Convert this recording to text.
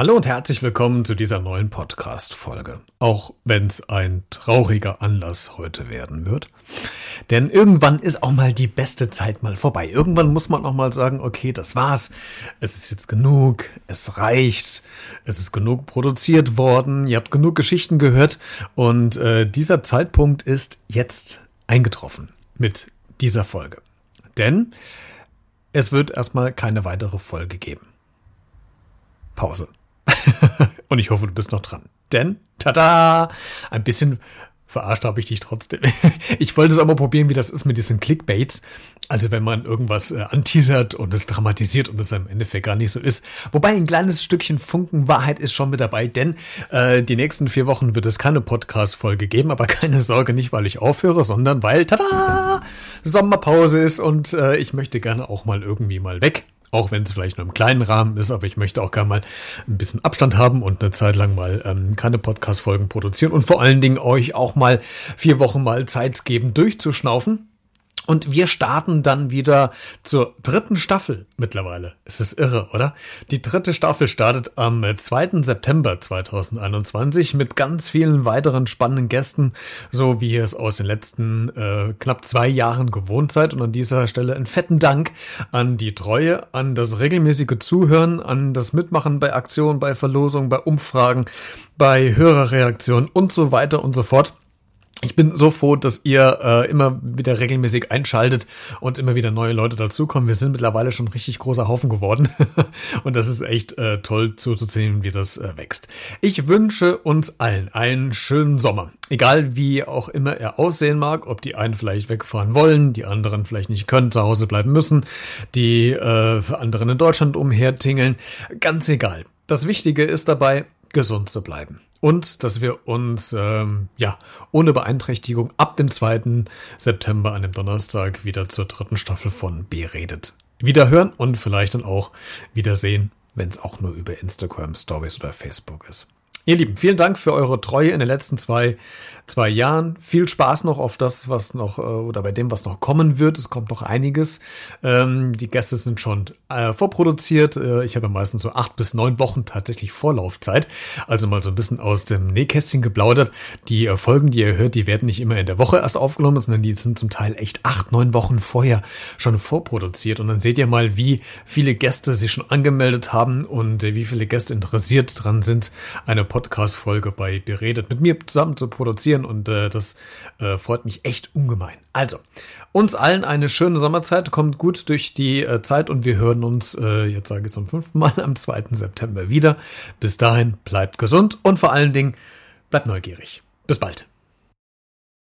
Hallo und herzlich willkommen zu dieser neuen Podcast-Folge. Auch wenn es ein trauriger Anlass heute werden wird. Denn irgendwann ist auch mal die beste Zeit mal vorbei. Irgendwann muss man auch mal sagen, okay, das war's. Es ist jetzt genug. Es reicht. Es ist genug produziert worden. Ihr habt genug Geschichten gehört. Und äh, dieser Zeitpunkt ist jetzt eingetroffen mit dieser Folge. Denn es wird erstmal keine weitere Folge geben. Pause. Und ich hoffe, du bist noch dran. Denn, tada, ein bisschen verarscht habe ich dich trotzdem. Ich wollte es aber probieren, wie das ist mit diesen Clickbaits. Also wenn man irgendwas äh, anteasert und es dramatisiert und es im Endeffekt gar nicht so ist. Wobei ein kleines Stückchen Funken Wahrheit ist schon mit dabei, denn äh, die nächsten vier Wochen wird es keine Podcast-Folge geben, aber keine Sorge, nicht weil ich aufhöre, sondern weil, tada, Sommerpause ist und äh, ich möchte gerne auch mal irgendwie mal weg. Auch wenn es vielleicht nur im kleinen Rahmen ist, aber ich möchte auch gerne mal ein bisschen Abstand haben und eine Zeit lang mal ähm, keine Podcast-Folgen produzieren und vor allen Dingen euch auch mal vier Wochen mal Zeit geben, durchzuschnaufen. Und wir starten dann wieder zur dritten Staffel mittlerweile. Es ist irre, oder? Die dritte Staffel startet am 2. September 2021 mit ganz vielen weiteren spannenden Gästen, so wie ihr es aus den letzten äh, knapp zwei Jahren gewohnt seid. Und an dieser Stelle einen fetten Dank an die Treue, an das regelmäßige Zuhören, an das Mitmachen bei Aktionen, bei Verlosungen, bei Umfragen, bei Hörerreaktionen und so weiter und so fort. Ich bin so froh, dass ihr äh, immer wieder regelmäßig einschaltet und immer wieder neue Leute dazukommen. Wir sind mittlerweile schon richtig großer Haufen geworden und das ist echt äh, toll zuzusehen, wie das äh, wächst. Ich wünsche uns allen einen schönen Sommer. Egal wie auch immer er aussehen mag, ob die einen vielleicht wegfahren wollen, die anderen vielleicht nicht können, zu Hause bleiben müssen, die äh, anderen in Deutschland umhertingeln, ganz egal. Das Wichtige ist dabei, gesund zu bleiben und dass wir uns ähm, ja ohne Beeinträchtigung ab dem 2. September an dem Donnerstag wieder zur dritten Staffel von Beredet wieder hören und vielleicht dann auch wiedersehen, wenn es auch nur über Instagram Stories oder Facebook ist. Ihr Lieben, vielen Dank für eure Treue in den letzten zwei, zwei Jahren. Viel Spaß noch auf das, was noch, äh, oder bei dem, was noch kommen wird. Es kommt noch einiges. Ähm, die Gäste sind schon äh, vorproduziert. Äh, ich habe meistens so acht bis neun Wochen tatsächlich Vorlaufzeit. Also mal so ein bisschen aus dem Nähkästchen geplaudert. Die äh, Folgen, die ihr hört, die werden nicht immer in der Woche erst aufgenommen, sondern die sind zum Teil echt acht, neun Wochen vorher schon vorproduziert. Und dann seht ihr mal, wie viele Gäste sich schon angemeldet haben und äh, wie viele Gäste interessiert dran sind, eine Podcast-Folge bei Beredet mit mir zusammen zu produzieren und äh, das äh, freut mich echt ungemein. Also, uns allen eine schöne Sommerzeit, kommt gut durch die äh, Zeit und wir hören uns, äh, jetzt sage ich zum fünften Mal, am 2. September wieder. Bis dahin, bleibt gesund und vor allen Dingen, bleibt neugierig. Bis bald.